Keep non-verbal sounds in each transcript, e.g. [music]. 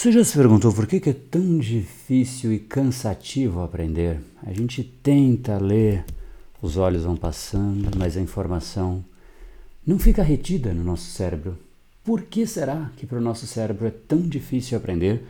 Você já se perguntou por que é tão difícil e cansativo aprender? A gente tenta ler, os olhos vão passando, mas a informação não fica retida no nosso cérebro. Por que será que para o nosso cérebro é tão difícil aprender?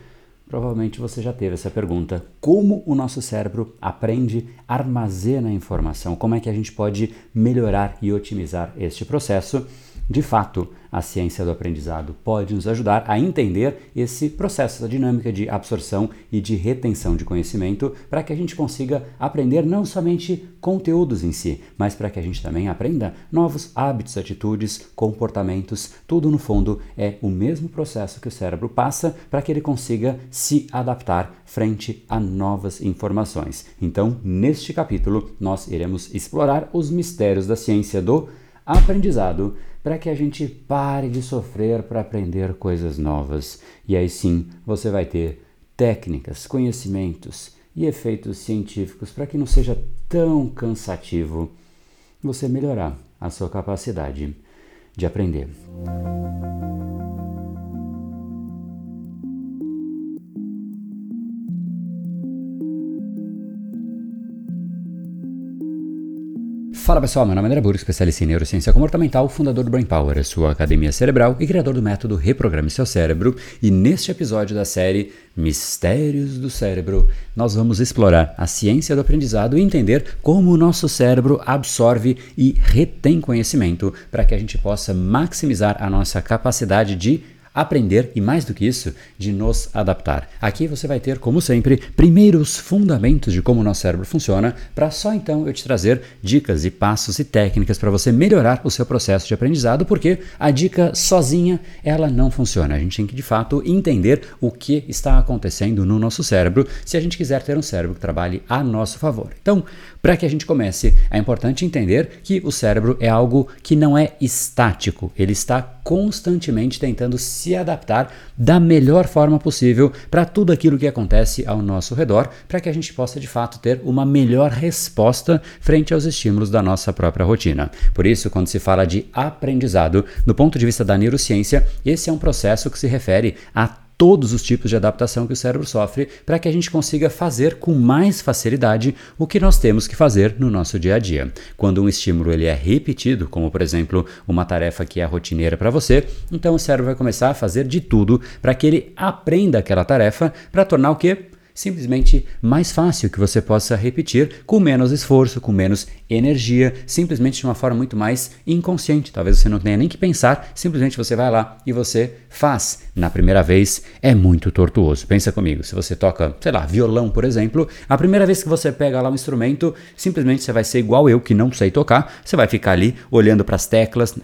Provavelmente você já teve essa pergunta. Como o nosso cérebro aprende, armazena a informação? Como é que a gente pode melhorar e otimizar este processo? De fato, a ciência do aprendizado pode nos ajudar a entender esse processo, a dinâmica de absorção e de retenção de conhecimento, para que a gente consiga aprender não somente conteúdos em si, mas para que a gente também aprenda novos hábitos, atitudes, comportamentos. Tudo no fundo é o mesmo processo que o cérebro passa para que ele consiga se adaptar frente a novas informações. Então, neste capítulo, nós iremos explorar os mistérios da ciência do aprendizado para que a gente pare de sofrer para aprender coisas novas. E aí sim você vai ter técnicas, conhecimentos e efeitos científicos para que não seja tão cansativo você melhorar a sua capacidade de aprender. Fala pessoal, meu nome é André Burgo, especialista em neurociência comportamental, fundador do Brain Power, sua academia cerebral e criador do método Reprograme Seu Cérebro. E neste episódio da série Mistérios do Cérebro, nós vamos explorar a ciência do aprendizado e entender como o nosso cérebro absorve e retém conhecimento para que a gente possa maximizar a nossa capacidade de aprender e, mais do que isso, de nos adaptar. Aqui você vai ter, como sempre, primeiros fundamentos de como o nosso cérebro funciona, para só então eu te trazer dicas e passos e técnicas para você melhorar o seu processo de aprendizado, porque a dica sozinha ela não funciona. A gente tem que de fato entender o que está acontecendo no nosso cérebro se a gente quiser ter um cérebro que trabalhe a nosso favor. Então, para que a gente comece, é importante entender que o cérebro é algo que não é estático, ele está constantemente tentando se adaptar da melhor forma possível para tudo aquilo que acontece ao nosso redor, para que a gente possa de fato ter uma melhor resposta frente aos estímulos da nossa própria rotina. Por isso, quando se fala de aprendizado, do ponto de vista da neurociência, esse é um processo que se refere a todos os tipos de adaptação que o cérebro sofre para que a gente consiga fazer com mais facilidade o que nós temos que fazer no nosso dia a dia. Quando um estímulo ele é repetido, como por exemplo uma tarefa que é rotineira para você, então o cérebro vai começar a fazer de tudo para que ele aprenda aquela tarefa para tornar o que simplesmente mais fácil que você possa repetir com menos esforço, com menos energia, simplesmente de uma forma muito mais inconsciente. Talvez você não tenha nem que pensar, simplesmente você vai lá e você faz. Na primeira vez é muito tortuoso. Pensa comigo, se você toca, sei lá, violão, por exemplo, a primeira vez que você pega lá um instrumento, simplesmente você vai ser igual eu que não sei tocar, você vai ficar ali olhando para as teclas.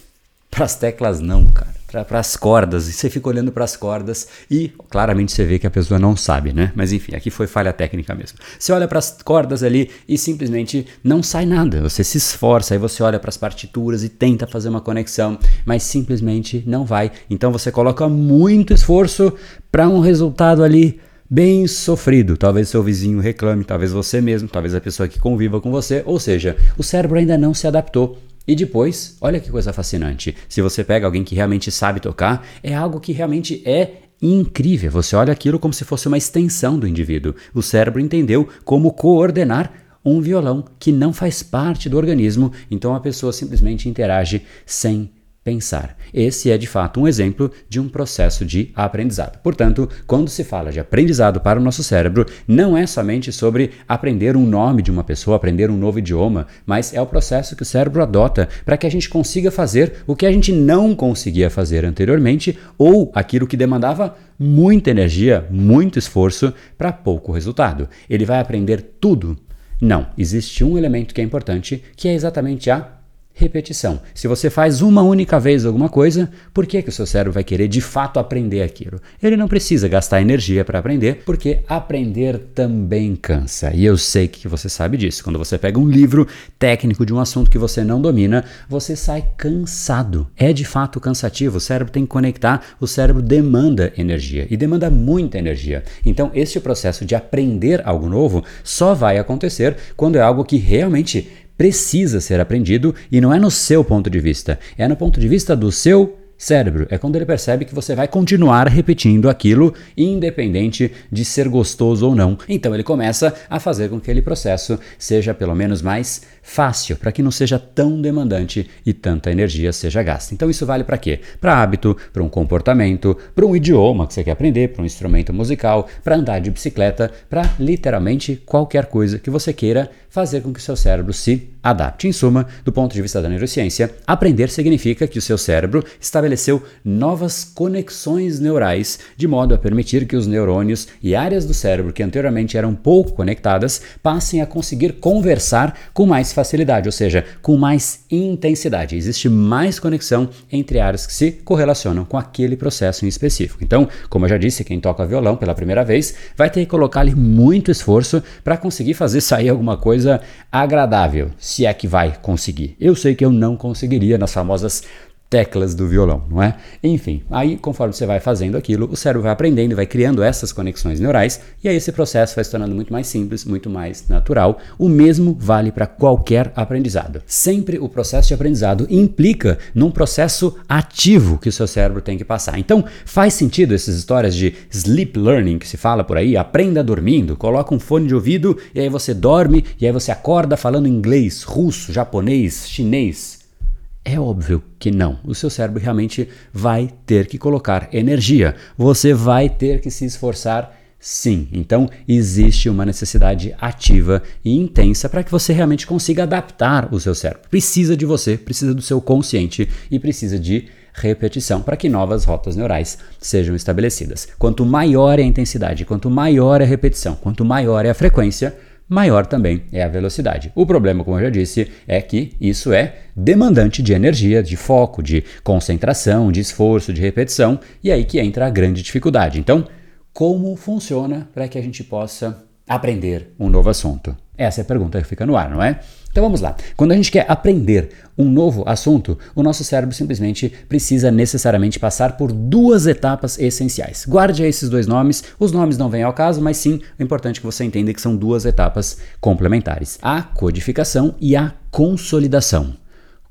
[laughs] para as teclas não, cara para as cordas, e você fica olhando para as cordas e claramente você vê que a pessoa não sabe, né? Mas enfim, aqui foi falha técnica mesmo. Você olha para as cordas ali e simplesmente não sai nada. Você se esforça, aí você olha para as partituras e tenta fazer uma conexão, mas simplesmente não vai. Então você coloca muito esforço para um resultado ali bem sofrido. Talvez seu vizinho reclame, talvez você mesmo, talvez a pessoa que conviva com você, ou seja, o cérebro ainda não se adaptou e depois, olha que coisa fascinante. Se você pega alguém que realmente sabe tocar, é algo que realmente é incrível. Você olha aquilo como se fosse uma extensão do indivíduo. O cérebro entendeu como coordenar um violão que não faz parte do organismo, então a pessoa simplesmente interage sem pensar. Esse é de fato um exemplo de um processo de aprendizado. Portanto, quando se fala de aprendizado para o nosso cérebro, não é somente sobre aprender um nome de uma pessoa, aprender um novo idioma, mas é o processo que o cérebro adota para que a gente consiga fazer o que a gente não conseguia fazer anteriormente ou aquilo que demandava muita energia, muito esforço para pouco resultado. Ele vai aprender tudo. Não, existe um elemento que é importante, que é exatamente a repetição. Se você faz uma única vez alguma coisa, por que, que o seu cérebro vai querer de fato aprender aquilo? Ele não precisa gastar energia para aprender, porque aprender também cansa. E eu sei que você sabe disso. Quando você pega um livro técnico de um assunto que você não domina, você sai cansado. É de fato cansativo. O cérebro tem que conectar, o cérebro demanda energia e demanda muita energia. Então, esse processo de aprender algo novo só vai acontecer quando é algo que realmente precisa ser aprendido e não é no seu ponto de vista, é no ponto de vista do seu cérebro. É quando ele percebe que você vai continuar repetindo aquilo, independente de ser gostoso ou não. Então ele começa a fazer com que aquele processo seja pelo menos mais fácil, para que não seja tão demandante e tanta energia seja gasta. Então isso vale para quê? Para hábito, para um comportamento, para um idioma que você quer aprender, para um instrumento musical, para andar de bicicleta, para literalmente qualquer coisa que você queira fazer com que o seu cérebro se adapte. Em suma, do ponto de vista da neurociência, aprender significa que o seu cérebro estabeleceu novas conexões neurais de modo a permitir que os neurônios e áreas do cérebro que anteriormente eram pouco conectadas passem a conseguir conversar com mais facilidade, ou seja, com mais intensidade. Existe mais conexão entre áreas que se correlacionam com aquele processo em específico. Então, como eu já disse, quem toca violão pela primeira vez vai ter que colocar ali muito esforço para conseguir fazer sair alguma coisa agradável se é que vai conseguir. Eu sei que eu não conseguiria nas famosas teclas do violão, não é? Enfim, aí conforme você vai fazendo aquilo, o cérebro vai aprendendo, vai criando essas conexões neurais e aí esse processo vai se tornando muito mais simples, muito mais natural. O mesmo vale para qualquer aprendizado. Sempre o processo de aprendizado implica num processo ativo que o seu cérebro tem que passar. Então, faz sentido essas histórias de sleep learning que se fala por aí, aprenda dormindo, coloca um fone de ouvido e aí você dorme e aí você acorda falando inglês, russo, japonês, chinês, é óbvio que não. O seu cérebro realmente vai ter que colocar energia. Você vai ter que se esforçar sim. Então, existe uma necessidade ativa e intensa para que você realmente consiga adaptar o seu cérebro. Precisa de você, precisa do seu consciente e precisa de repetição para que novas rotas neurais sejam estabelecidas. Quanto maior é a intensidade, quanto maior é a repetição, quanto maior é a frequência, maior também é a velocidade. O problema, como eu já disse, é que isso é demandante de energia, de foco, de concentração, de esforço, de repetição, e aí que entra a grande dificuldade. Então, como funciona para que a gente possa aprender um novo assunto? Essa é a pergunta que fica no ar, não é? Então vamos lá. Quando a gente quer aprender um novo assunto, o nosso cérebro simplesmente precisa necessariamente passar por duas etapas essenciais. Guarde esses dois nomes, os nomes não vêm ao caso, mas sim o importante é que você entenda que são duas etapas complementares: a codificação e a consolidação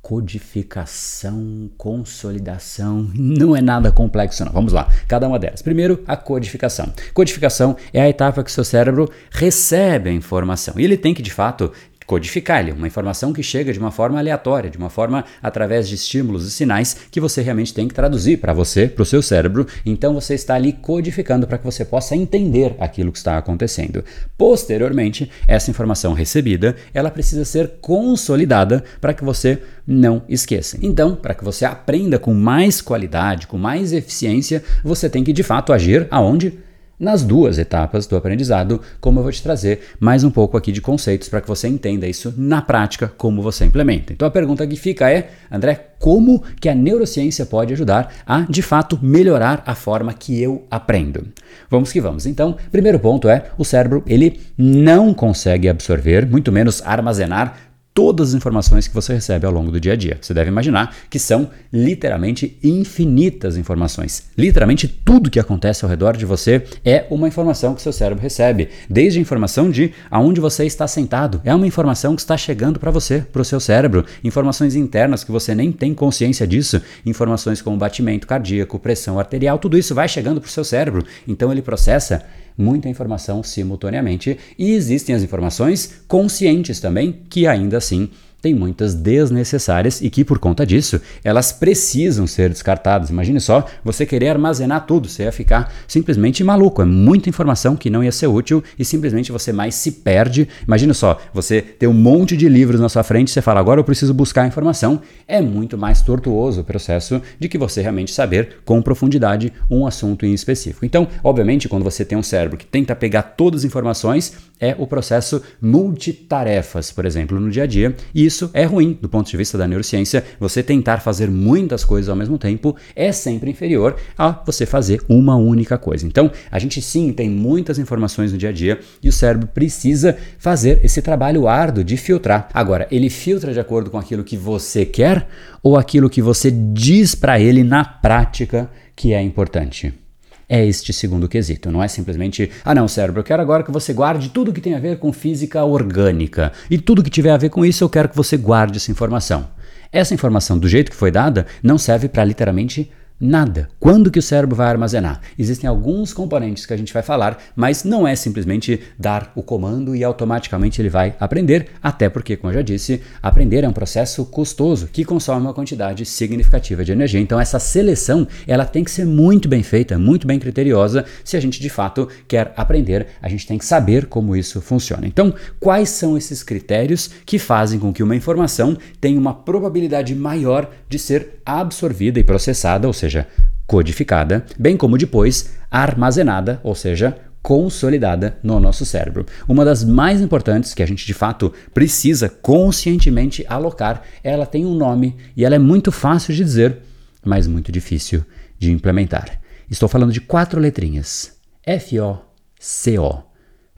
codificação, consolidação, não é nada complexo não. Vamos lá, cada uma delas. Primeiro, a codificação. Codificação é a etapa que o seu cérebro recebe a informação e ele tem que de fato codificar ele, uma informação que chega de uma forma aleatória, de uma forma através de estímulos e sinais que você realmente tem que traduzir para você, para o seu cérebro. Então você está ali codificando para que você possa entender aquilo que está acontecendo. Posteriormente, essa informação recebida, ela precisa ser consolidada para que você não esqueça. Então, para que você aprenda com mais qualidade, com mais eficiência, você tem que de fato agir aonde? Nas duas etapas do aprendizado, como eu vou te trazer mais um pouco aqui de conceitos para que você entenda isso na prática, como você implementa. Então a pergunta que fica é, André, como que a neurociência pode ajudar a, de fato, melhorar a forma que eu aprendo? Vamos que vamos. Então, primeiro ponto é, o cérebro, ele não consegue absorver, muito menos armazenar todas as informações que você recebe ao longo do dia a dia. Você deve imaginar que são literalmente infinitas informações. Literalmente tudo que acontece ao redor de você é uma informação que seu cérebro recebe. Desde a informação de aonde você está sentado, é uma informação que está chegando para você, para o seu cérebro. Informações internas que você nem tem consciência disso. Informações como batimento cardíaco, pressão arterial, tudo isso vai chegando para o seu cérebro. Então ele processa muita informação simultaneamente e existem as informações conscientes também, que ainda assim tem muitas desnecessárias e que, por conta disso, elas precisam ser descartadas. Imagine só você querer armazenar tudo, você ia ficar simplesmente maluco. É muita informação que não ia ser útil e simplesmente você mais se perde. Imagine só, você ter um monte de livros na sua frente você fala, agora eu preciso buscar informação. É muito mais tortuoso o processo de que você realmente saber com profundidade um assunto em específico. Então, obviamente, quando você tem um cérebro que tenta pegar todas as informações, é o processo multitarefas, por exemplo, no dia a dia, e isso é ruim do ponto de vista da neurociência. Você tentar fazer muitas coisas ao mesmo tempo é sempre inferior a você fazer uma única coisa. Então, a gente sim tem muitas informações no dia a dia e o cérebro precisa fazer esse trabalho árduo de filtrar. Agora, ele filtra de acordo com aquilo que você quer ou aquilo que você diz para ele na prática que é importante? É este segundo quesito. Não é simplesmente, ah não, cérebro, eu quero agora que você guarde tudo que tem a ver com física orgânica. E tudo que tiver a ver com isso, eu quero que você guarde essa informação. Essa informação, do jeito que foi dada, não serve para literalmente Nada. Quando que o cérebro vai armazenar? Existem alguns componentes que a gente vai falar, mas não é simplesmente dar o comando e automaticamente ele vai aprender, até porque, como eu já disse, aprender é um processo custoso que consome uma quantidade significativa de energia. Então essa seleção, ela tem que ser muito bem feita, muito bem criteriosa, se a gente de fato quer aprender, a gente tem que saber como isso funciona. Então, quais são esses critérios que fazem com que uma informação tenha uma probabilidade maior de ser absorvida e processada, ou seja, seja, codificada, bem como depois armazenada, ou seja, consolidada no nosso cérebro. Uma das mais importantes que a gente de fato precisa conscientemente alocar, ela tem um nome e ela é muito fácil de dizer, mas muito difícil de implementar. Estou falando de quatro letrinhas: F-O-C-O.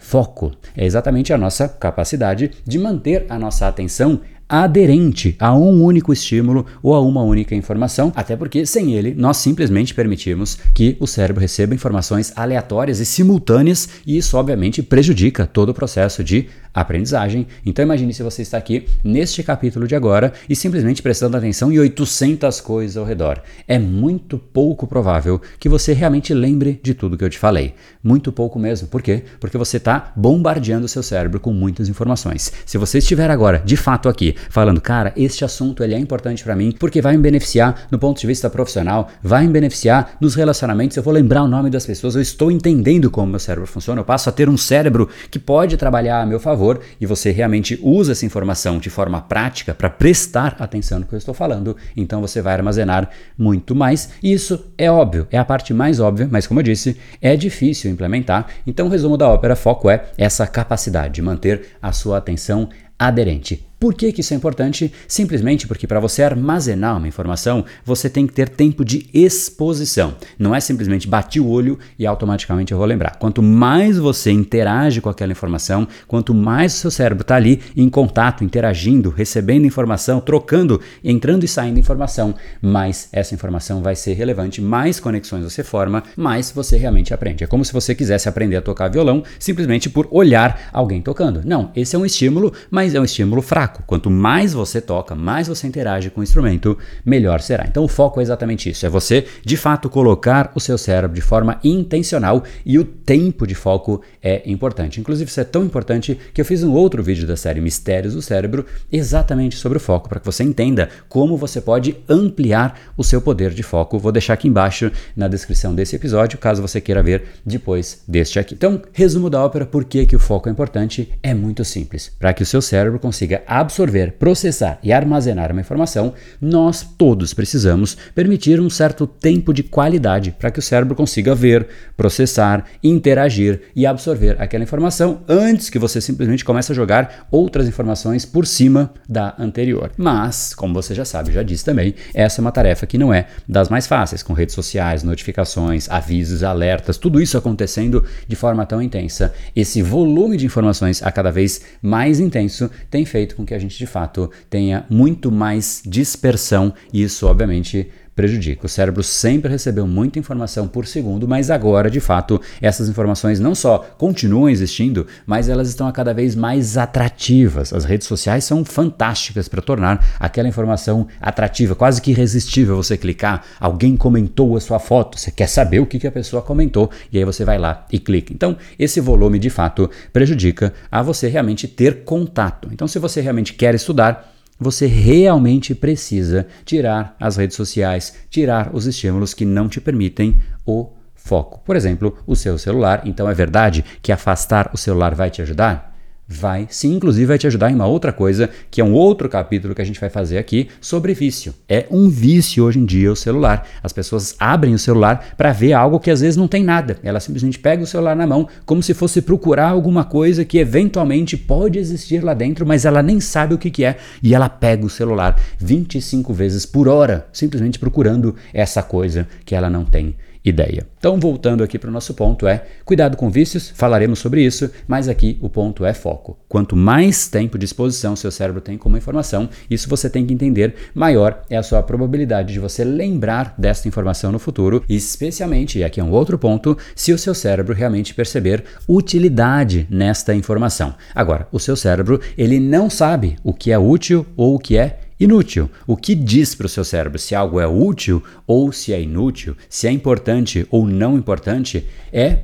Foco é exatamente a nossa capacidade de manter a nossa atenção aderente a um único estímulo ou a uma única informação, até porque sem ele nós simplesmente permitimos que o cérebro receba informações aleatórias e simultâneas e isso obviamente prejudica todo o processo de aprendizagem. Então imagine se você está aqui neste capítulo de agora e simplesmente prestando atenção em 800 coisas ao redor. É muito pouco provável que você realmente lembre de tudo que eu te falei. Muito pouco mesmo. Por quê? Porque você está bombardeando o seu cérebro com muitas informações. Se você estiver agora, de fato aqui, falando, cara, este assunto ele é importante para mim porque vai me beneficiar no ponto de vista profissional, vai me beneficiar nos relacionamentos, eu vou lembrar o nome das pessoas, eu estou entendendo como meu cérebro funciona, eu passo a ter um cérebro que pode trabalhar a meu favor e você realmente usa essa informação de forma prática para prestar atenção no que eu estou falando, então você vai armazenar muito mais. E isso é óbvio, é a parte mais óbvia, mas como eu disse, é difícil implementar. Então o resumo da ópera foco é essa capacidade de manter a sua atenção aderente. Por que, que isso é importante? Simplesmente porque para você armazenar uma informação, você tem que ter tempo de exposição. Não é simplesmente bati o olho e automaticamente eu vou lembrar. Quanto mais você interage com aquela informação, quanto mais o seu cérebro está ali em contato, interagindo, recebendo informação, trocando, entrando e saindo informação, mais essa informação vai ser relevante, mais conexões você forma, mais você realmente aprende. É como se você quisesse aprender a tocar violão simplesmente por olhar alguém tocando. Não, esse é um estímulo, mas é um estímulo fraco Quanto mais você toca, mais você interage com o instrumento, melhor será. Então o foco é exatamente isso: é você de fato colocar o seu cérebro de forma intencional e o tempo de foco é importante. Inclusive, isso é tão importante que eu fiz um outro vídeo da série Mistérios do Cérebro exatamente sobre o foco, para que você entenda como você pode ampliar o seu poder de foco. Vou deixar aqui embaixo na descrição desse episódio, caso você queira ver depois deste aqui. Então, resumo da ópera, por que, que o foco é importante? É muito simples. Para que o seu cérebro consiga absorver, processar e armazenar uma informação, nós todos precisamos permitir um certo tempo de qualidade para que o cérebro consiga ver, processar, interagir e absorver aquela informação antes que você simplesmente comece a jogar outras informações por cima da anterior. Mas, como você já sabe, já disse também, essa é uma tarefa que não é das mais fáceis, com redes sociais, notificações, avisos, alertas, tudo isso acontecendo de forma tão intensa. Esse volume de informações a cada vez mais intenso tem feito com que a gente de fato tenha muito mais dispersão. E isso obviamente prejudica. O cérebro sempre recebeu muita informação por segundo, mas agora, de fato, essas informações não só continuam existindo, mas elas estão a cada vez mais atrativas. As redes sociais são fantásticas para tornar aquela informação atrativa, quase que irresistível você clicar. Alguém comentou a sua foto, você quer saber o que a pessoa comentou, e aí você vai lá e clica. Então, esse volume, de fato, prejudica a você realmente ter contato. Então, se você realmente quer estudar, você realmente precisa tirar as redes sociais, tirar os estímulos que não te permitem o foco. Por exemplo, o seu celular. Então é verdade que afastar o celular vai te ajudar? Vai sim, inclusive vai te ajudar em uma outra coisa, que é um outro capítulo que a gente vai fazer aqui sobre vício. É um vício hoje em dia o celular. As pessoas abrem o celular para ver algo que às vezes não tem nada. Ela simplesmente pega o celular na mão como se fosse procurar alguma coisa que eventualmente pode existir lá dentro, mas ela nem sabe o que, que é e ela pega o celular 25 vezes por hora, simplesmente procurando essa coisa que ela não tem ideia. Então, voltando aqui para o nosso ponto é, cuidado com vícios, falaremos sobre isso, mas aqui o ponto é foco. Quanto mais tempo de exposição seu cérebro tem como informação, isso você tem que entender, maior é a sua probabilidade de você lembrar desta informação no futuro, especialmente, e aqui é um outro ponto, se o seu cérebro realmente perceber utilidade nesta informação. Agora, o seu cérebro, ele não sabe o que é útil ou o que é inútil. O que diz para o seu cérebro se algo é útil ou se é inútil, se é importante ou não importante, é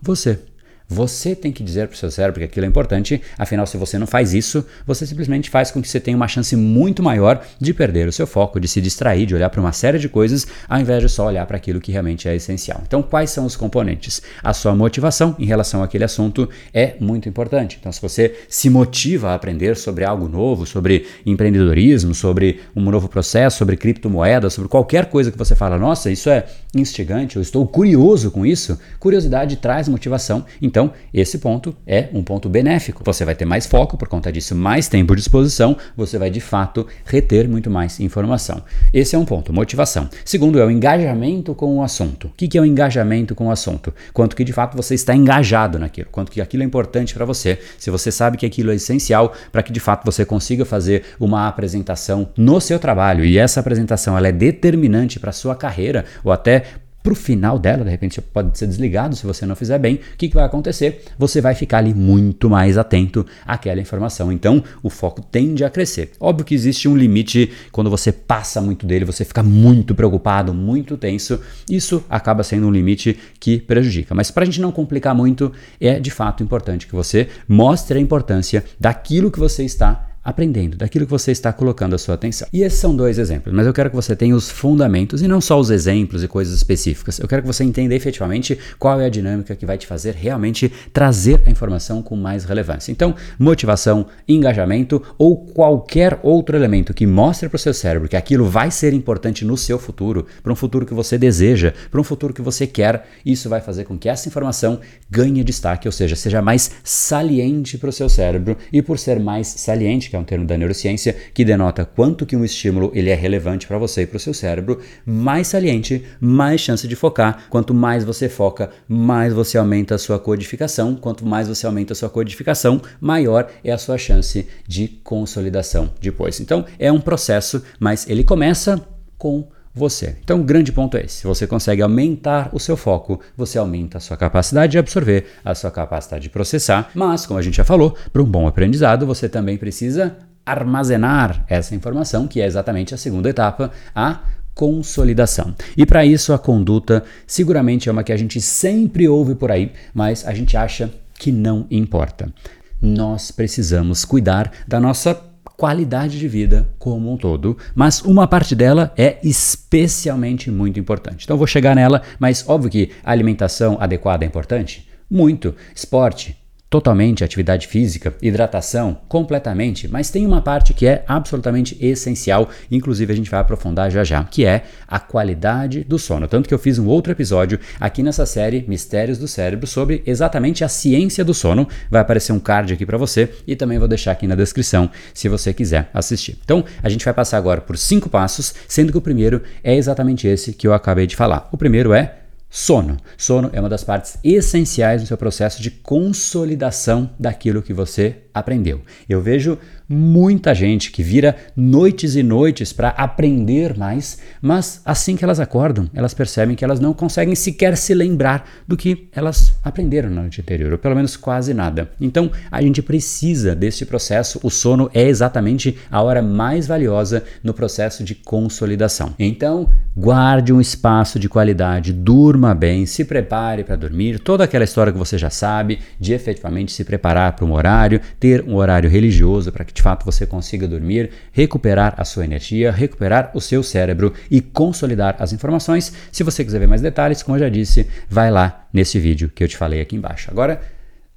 você. Você tem que dizer para o seu cérebro que aquilo é importante, afinal, se você não faz isso, você simplesmente faz com que você tenha uma chance muito maior de perder o seu foco, de se distrair, de olhar para uma série de coisas, ao invés de só olhar para aquilo que realmente é essencial. Então, quais são os componentes? A sua motivação em relação àquele assunto é muito importante. Então, se você se motiva a aprender sobre algo novo, sobre empreendedorismo, sobre um novo processo, sobre criptomoedas, sobre qualquer coisa que você fala, nossa, isso é instigante, eu estou curioso com isso, curiosidade traz motivação. Então, então, esse ponto é um ponto benéfico. Você vai ter mais foco, por conta disso, mais tempo de exposição, você vai de fato reter muito mais informação. Esse é um ponto, motivação. Segundo é o engajamento com o assunto. O que é o engajamento com o assunto? Quanto que de fato você está engajado naquilo, quanto que aquilo é importante para você, se você sabe que aquilo é essencial para que de fato você consiga fazer uma apresentação no seu trabalho e essa apresentação ela é determinante para a sua carreira ou até para o final dela, de repente pode ser desligado se você não fizer bem. O que, que vai acontecer? Você vai ficar ali muito mais atento àquela informação. Então, o foco tende a crescer. Óbvio que existe um limite quando você passa muito dele, você fica muito preocupado, muito tenso. Isso acaba sendo um limite que prejudica. Mas para a gente não complicar muito, é de fato importante que você mostre a importância daquilo que você está aprendendo daquilo que você está colocando a sua atenção. E esses são dois exemplos, mas eu quero que você tenha os fundamentos e não só os exemplos e coisas específicas. Eu quero que você entenda efetivamente qual é a dinâmica que vai te fazer realmente trazer a informação com mais relevância. Então, motivação, engajamento ou qualquer outro elemento que mostre para o seu cérebro que aquilo vai ser importante no seu futuro, para um futuro que você deseja, para um futuro que você quer, isso vai fazer com que essa informação ganhe destaque, ou seja, seja mais saliente para o seu cérebro e por ser mais saliente que é um termo da neurociência que denota quanto que um estímulo ele é relevante para você e para o seu cérebro, mais saliente, mais chance de focar. Quanto mais você foca, mais você aumenta a sua codificação. Quanto mais você aumenta a sua codificação, maior é a sua chance de consolidação depois. Então, é um processo, mas ele começa com você. Então, o grande ponto é esse: se você consegue aumentar o seu foco, você aumenta a sua capacidade de absorver, a sua capacidade de processar. Mas, como a gente já falou, para um bom aprendizado, você também precisa armazenar essa informação, que é exatamente a segunda etapa, a consolidação. E para isso, a conduta seguramente é uma que a gente sempre ouve por aí, mas a gente acha que não importa. Nós precisamos cuidar da nossa qualidade de vida como um todo, mas uma parte dela é especialmente muito importante. Então vou chegar nela, mas óbvio que alimentação adequada é importante. Muito. Esporte, totalmente atividade física, hidratação, completamente, mas tem uma parte que é absolutamente essencial, inclusive a gente vai aprofundar já já, que é a qualidade do sono. Tanto que eu fiz um outro episódio aqui nessa série Mistérios do Cérebro sobre exatamente a ciência do sono. Vai aparecer um card aqui para você e também vou deixar aqui na descrição se você quiser assistir. Então, a gente vai passar agora por cinco passos, sendo que o primeiro é exatamente esse que eu acabei de falar. O primeiro é Sono. Sono é uma das partes essenciais no seu processo de consolidação daquilo que você aprendeu. Eu vejo muita gente que vira noites e noites para aprender mais, mas assim que elas acordam, elas percebem que elas não conseguem sequer se lembrar do que elas aprenderam na noite anterior, ou pelo menos quase nada. Então, a gente precisa desse processo. O sono é exatamente a hora mais valiosa no processo de consolidação. Então, guarde um espaço de qualidade, durma bem, se prepare para dormir, toda aquela história que você já sabe, de efetivamente se preparar para um horário, ter um horário religioso para que de fato você consiga dormir, recuperar a sua energia, recuperar o seu cérebro e consolidar as informações. Se você quiser ver mais detalhes, como eu já disse, vai lá nesse vídeo que eu te falei aqui embaixo. Agora,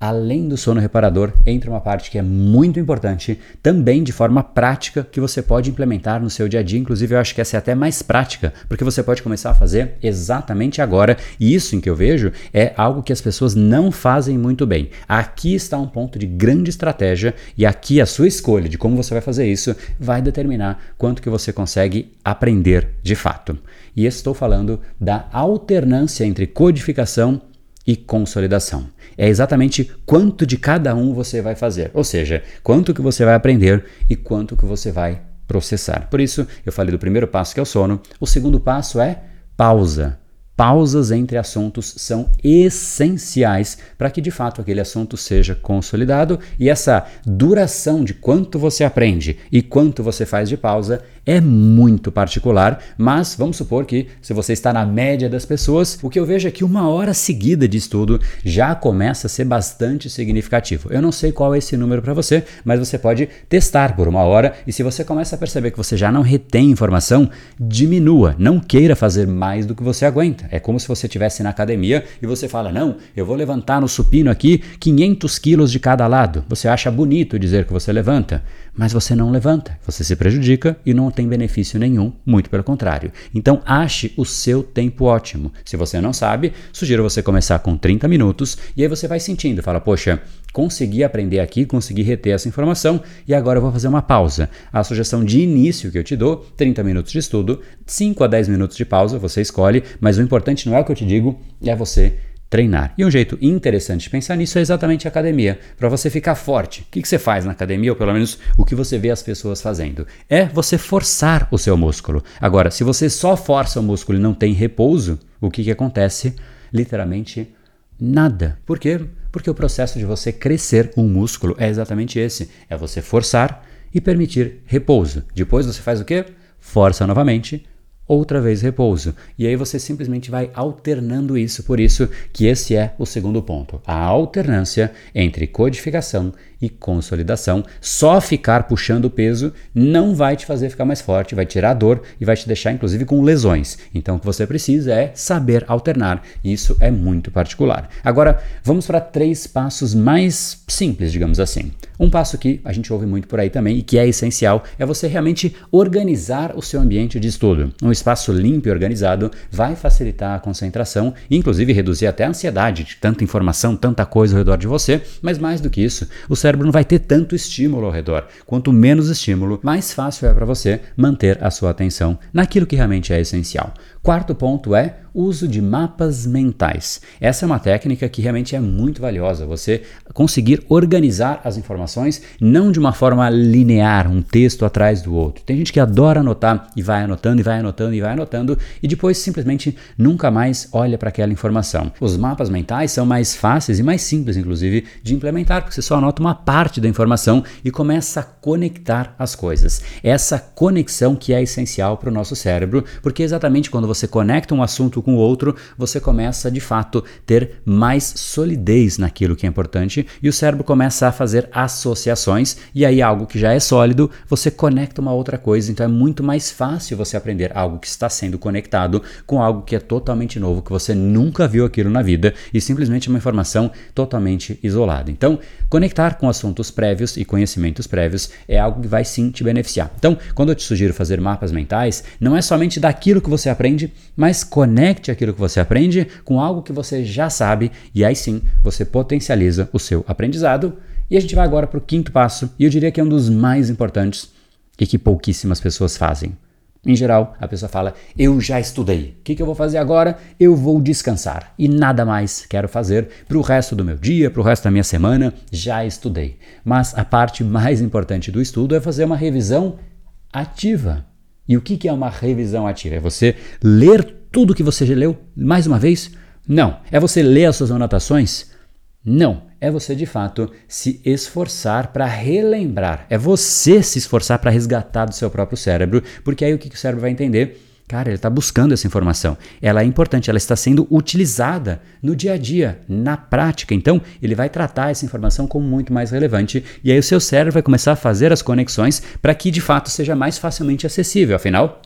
além do sono reparador, entra uma parte que é muito importante, também de forma prática, que você pode implementar no seu dia a dia. Inclusive, eu acho que essa é até mais prática, porque você pode começar a fazer exatamente agora. E isso em que eu vejo é algo que as pessoas não fazem muito bem. Aqui está um ponto de grande estratégia, e aqui a sua escolha de como você vai fazer isso vai determinar quanto que você consegue aprender de fato. E estou falando da alternância entre codificação e consolidação. É exatamente quanto de cada um você vai fazer, ou seja, quanto que você vai aprender e quanto que você vai processar. Por isso, eu falei do primeiro passo que é o sono, o segundo passo é pausa. pausas entre assuntos são essenciais para que de fato aquele assunto seja consolidado e essa duração de quanto você aprende e quanto você faz de pausa é muito particular, mas vamos supor que se você está na média das pessoas, o que eu vejo é que uma hora seguida de estudo já começa a ser bastante significativo. Eu não sei qual é esse número para você, mas você pode testar por uma hora e se você começa a perceber que você já não retém informação, diminua, não queira fazer mais do que você aguenta. É como se você estivesse na academia e você fala: "Não, eu vou levantar no supino aqui 500 quilos de cada lado". Você acha bonito dizer que você levanta, mas você não levanta, você se prejudica e não tem benefício nenhum, muito pelo contrário. Então ache o seu tempo ótimo. Se você não sabe, sugiro você começar com 30 minutos e aí você vai sentindo, fala, poxa, consegui aprender aqui, consegui reter essa informação e agora eu vou fazer uma pausa. A sugestão de início que eu te dou, 30 minutos de estudo, 5 a 10 minutos de pausa, você escolhe, mas o importante não é o que eu te digo, é você treinar. E um jeito interessante de pensar nisso é exatamente a academia. Para você ficar forte, o que, que, você faz na academia, ou pelo menos o que você vê as pessoas fazendo? É você forçar o seu músculo. Agora, se você só força o músculo e não tem repouso, o que, que acontece? Literalmente nada. Por quê? Porque o processo de você crescer um músculo é exatamente esse: é você forçar e permitir repouso. Depois você faz o quê? Força novamente outra vez repouso. E aí você simplesmente vai alternando isso. Por isso que esse é o segundo ponto, a alternância entre codificação e consolidação. Só ficar puxando o peso não vai te fazer ficar mais forte, vai tirar dor e vai te deixar inclusive com lesões. Então o que você precisa é saber alternar. Isso é muito particular. Agora, vamos para três passos mais simples, digamos assim. Um passo que a gente ouve muito por aí também e que é essencial é você realmente organizar o seu ambiente de estudo. Um espaço limpo e organizado vai facilitar a concentração e inclusive reduzir até a ansiedade de tanta informação, tanta coisa ao redor de você, mas mais do que isso, o cérebro cérebro não vai ter tanto estímulo ao redor. Quanto menos estímulo, mais fácil é para você manter a sua atenção naquilo que realmente é essencial. Quarto ponto é uso de mapas mentais. Essa é uma técnica que realmente é muito valiosa, você conseguir organizar as informações não de uma forma linear, um texto atrás do outro. Tem gente que adora anotar e vai anotando e vai anotando e vai anotando e depois simplesmente nunca mais olha para aquela informação. Os mapas mentais são mais fáceis e mais simples, inclusive, de implementar, porque você só anota uma parte da informação e começa a conectar as coisas. Essa conexão que é essencial para o nosso cérebro, porque exatamente quando você conecta um assunto com o outro, você começa de fato ter mais solidez naquilo que é importante e o cérebro começa a fazer associações e aí algo que já é sólido, você conecta uma outra coisa, então é muito mais fácil você aprender algo que está sendo conectado com algo que é totalmente novo, que você nunca viu aquilo na vida e simplesmente uma informação totalmente isolada. Então, conectar com assuntos prévios e conhecimentos prévios é algo que vai sim te beneficiar. Então, quando eu te sugiro fazer mapas mentais, não é somente daquilo que você aprende, mas conecte aquilo que você aprende com algo que você já sabe e aí sim você potencializa o seu aprendizado. E a gente vai agora para o quinto passo, e eu diria que é um dos mais importantes e que pouquíssimas pessoas fazem. Em geral, a pessoa fala: Eu já estudei. O que, que, eu vou fazer agora? Eu vou descansar. E nada mais quero fazer para o resto do meu dia, para o resto da minha semana. Já estudei. Mas a parte mais importante do estudo é fazer uma revisão ativa. E o que é uma revisão ativa? É você ler tudo que você já leu mais uma vez? Não. É você ler as suas anotações? Não. É você de fato se esforçar para relembrar. É você se esforçar para resgatar do seu próprio cérebro, porque aí o que o cérebro vai entender? Cara, ele está buscando essa informação. Ela é importante, ela está sendo utilizada no dia a dia, na prática. Então, ele vai tratar essa informação como muito mais relevante e aí o seu cérebro vai começar a fazer as conexões para que de fato seja mais facilmente acessível. Afinal,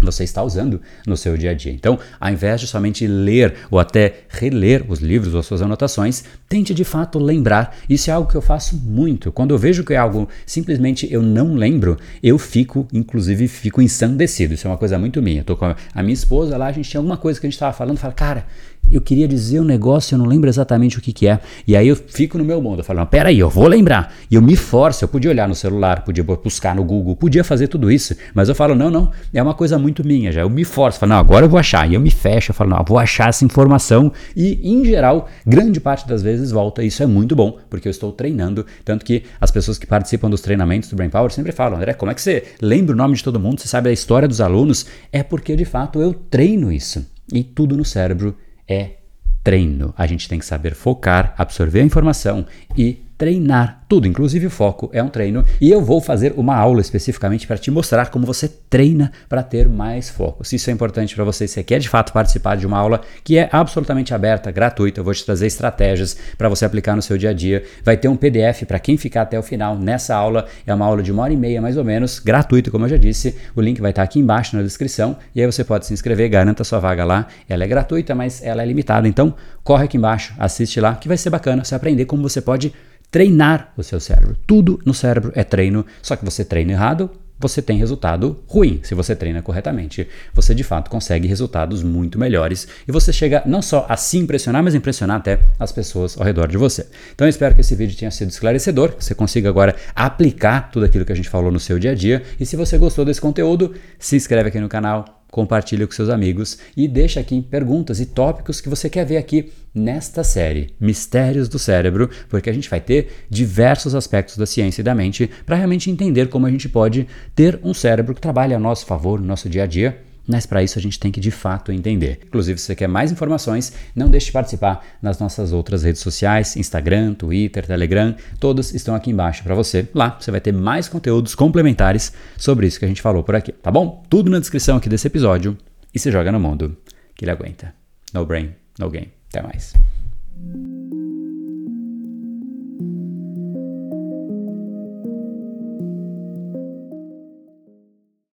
você está usando no seu dia a dia. Então, ao invés de somente ler ou até reler os livros ou suas anotações, tente de fato lembrar. Isso é algo que eu faço muito. Quando eu vejo que é algo simplesmente eu não lembro, eu fico, inclusive, fico ensandecido. Isso é uma coisa muito minha. Eu tô com a minha esposa lá, a gente tinha alguma coisa que a gente estava falando, fala, cara, eu queria dizer um negócio, eu não lembro exatamente o que, que é. E aí eu fico no meu mundo, eu falo, peraí, eu vou lembrar. E eu me forço, eu podia olhar no celular, podia buscar no Google, podia fazer tudo isso. Mas eu falo, não, não, é uma coisa muito minha já. Eu me forço, falo, não, agora eu vou achar. E eu me fecho, eu falo, não, eu vou achar essa informação. E, em geral, grande parte das vezes volta. Isso é muito bom, porque eu estou treinando. Tanto que as pessoas que participam dos treinamentos do Brain Power sempre falam, André, como é que você lembra o nome de todo mundo? Você sabe a história dos alunos? É porque, de fato, eu treino isso. E tudo no cérebro é treino. A gente tem que saber focar, absorver a informação e treinar tudo, inclusive o foco é um treino, e eu vou fazer uma aula especificamente para te mostrar como você treina para ter mais foco. Se isso é importante para você, se você quer de fato participar de uma aula que é absolutamente aberta, gratuita, eu vou te trazer estratégias para você aplicar no seu dia a dia. Vai ter um PDF para quem ficar até o final nessa aula, é uma aula de uma hora e meia mais ou menos, gratuito, como eu já disse. O link vai estar aqui embaixo na descrição e aí você pode se inscrever, garanta sua vaga lá. Ela é gratuita, mas ela é limitada, então corre aqui embaixo, assiste lá, que vai ser bacana você aprender como você pode treinar o seu cérebro. Tudo no cérebro é treino, só que você treina errado, você tem resultado ruim. Se você treina corretamente, você de fato consegue resultados muito melhores e você chega não só a se impressionar, mas impressionar até as pessoas ao redor de você. Então eu espero que esse vídeo tenha sido esclarecedor, que você consiga agora aplicar tudo aquilo que a gente falou no seu dia a dia. E se você gostou desse conteúdo, se inscreve aqui no canal, compartilhe com seus amigos e deixa aqui perguntas e tópicos que você quer ver aqui nesta série Mistérios do Cérebro, porque a gente vai ter diversos aspectos da ciência e da mente para realmente entender como a gente pode ter um cérebro que trabalhe a nosso favor no nosso dia a dia mas para isso a gente tem que de fato entender. Inclusive, se você quer mais informações, não deixe de participar nas nossas outras redes sociais, Instagram, Twitter, Telegram, todas estão aqui embaixo para você. Lá você vai ter mais conteúdos complementares sobre isso que a gente falou por aqui, tá bom? Tudo na descrição aqui desse episódio e se joga no mundo que ele aguenta. No brain, no game. Até mais.